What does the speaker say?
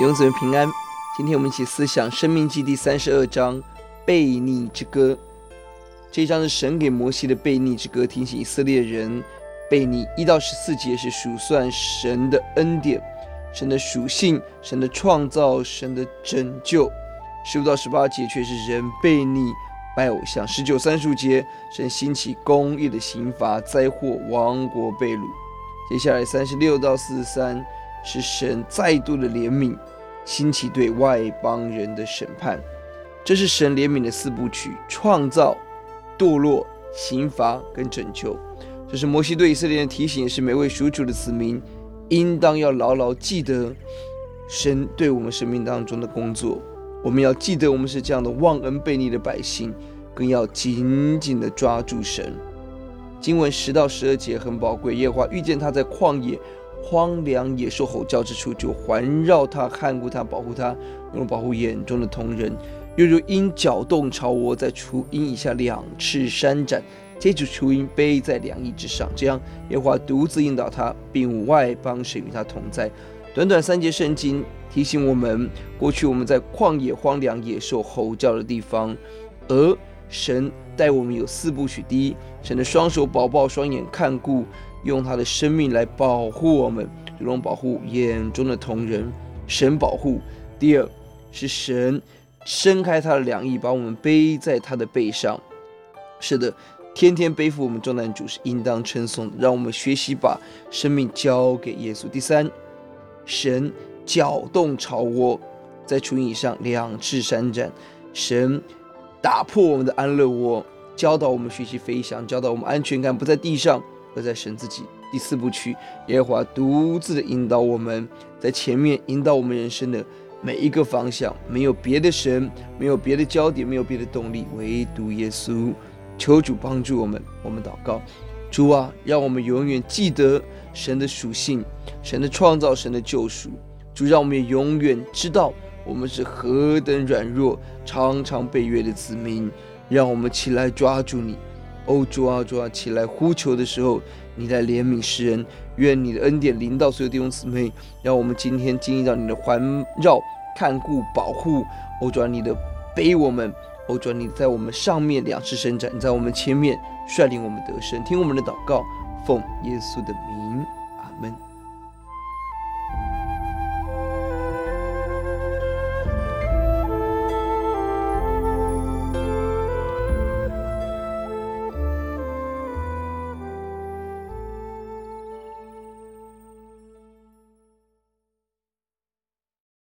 弟兄姊妹平安，今天我们一起思想《生命记》第三十二章悖逆之歌。这一章是神给摩西的悖逆之歌，提醒以色列人悖逆。一到十四节是数算神的恩典、神的属性、神的创造、神的拯救。十五到十八节却是人悖逆、拜偶像。十九三十五节，神兴起公义的刑罚，灾祸、亡国、被掳。接下来三十六到四十三是神再度的怜悯。兴起对外邦人的审判，这是神怜悯的四部曲：创造、堕落、刑罚跟拯救。这是摩西对以色列人的提醒，是每位属主的子民应当要牢牢记得神对我们生命当中的工作。我们要记得，我们是这样的忘恩背逆的百姓，更要紧紧的抓住神。经文十到十二节很宝贵，耶和华遇见他在旷野。荒凉野兽吼叫之处，就环绕他，看顾他，保护他，用保护眼中的同人。又如鹰搅动巢窝，在雏鹰以下两翅扇展，接住雏鹰背在两翼之上。这样，耶和华独自引导他，并外邦神与他同在。短短三节圣经提醒我们，过去我们在旷野荒凉野兽吼叫的地方，而神带我们有四部曲：第一，神的双手保抱，双眼看顾。用他的生命来保护我们，如同保护眼中的瞳人。神保护。第二是神伸开他的两翼，把我们背在他的背上。是的，天天背负我们重担主是应当称颂的。让我们学习把生命交给耶稣。第三，神搅动巢窝，在雏鹰以上两翅扇展。神打破我们的安乐窝，教导我们学习飞翔，教导我们安全感不在地上。而在神自己。第四部曲，耶和华独自的引导我们，在前面引导我们人生的每一个方向，没有别的神，没有别的焦点，没有别的动力，唯独耶稣。求主帮助我们，我们祷告，主啊，让我们永远记得神的属性，神的创造，神的救赎。主，让我们也永远知道我们是何等软弱，常常被约的子民。让我们起来抓住你。哦，主啊，主啊，起来呼求的时候，你来怜悯世人，愿你的恩典临到所有弟兄姊妹，让我们今天经历到你的环绕、看顾、保护。哦，主啊，你的背我们，哦，主啊，你在我们上面两次伸展，你在我们前面率领我们得胜，听我们的祷告，奉耶稣的名，阿门。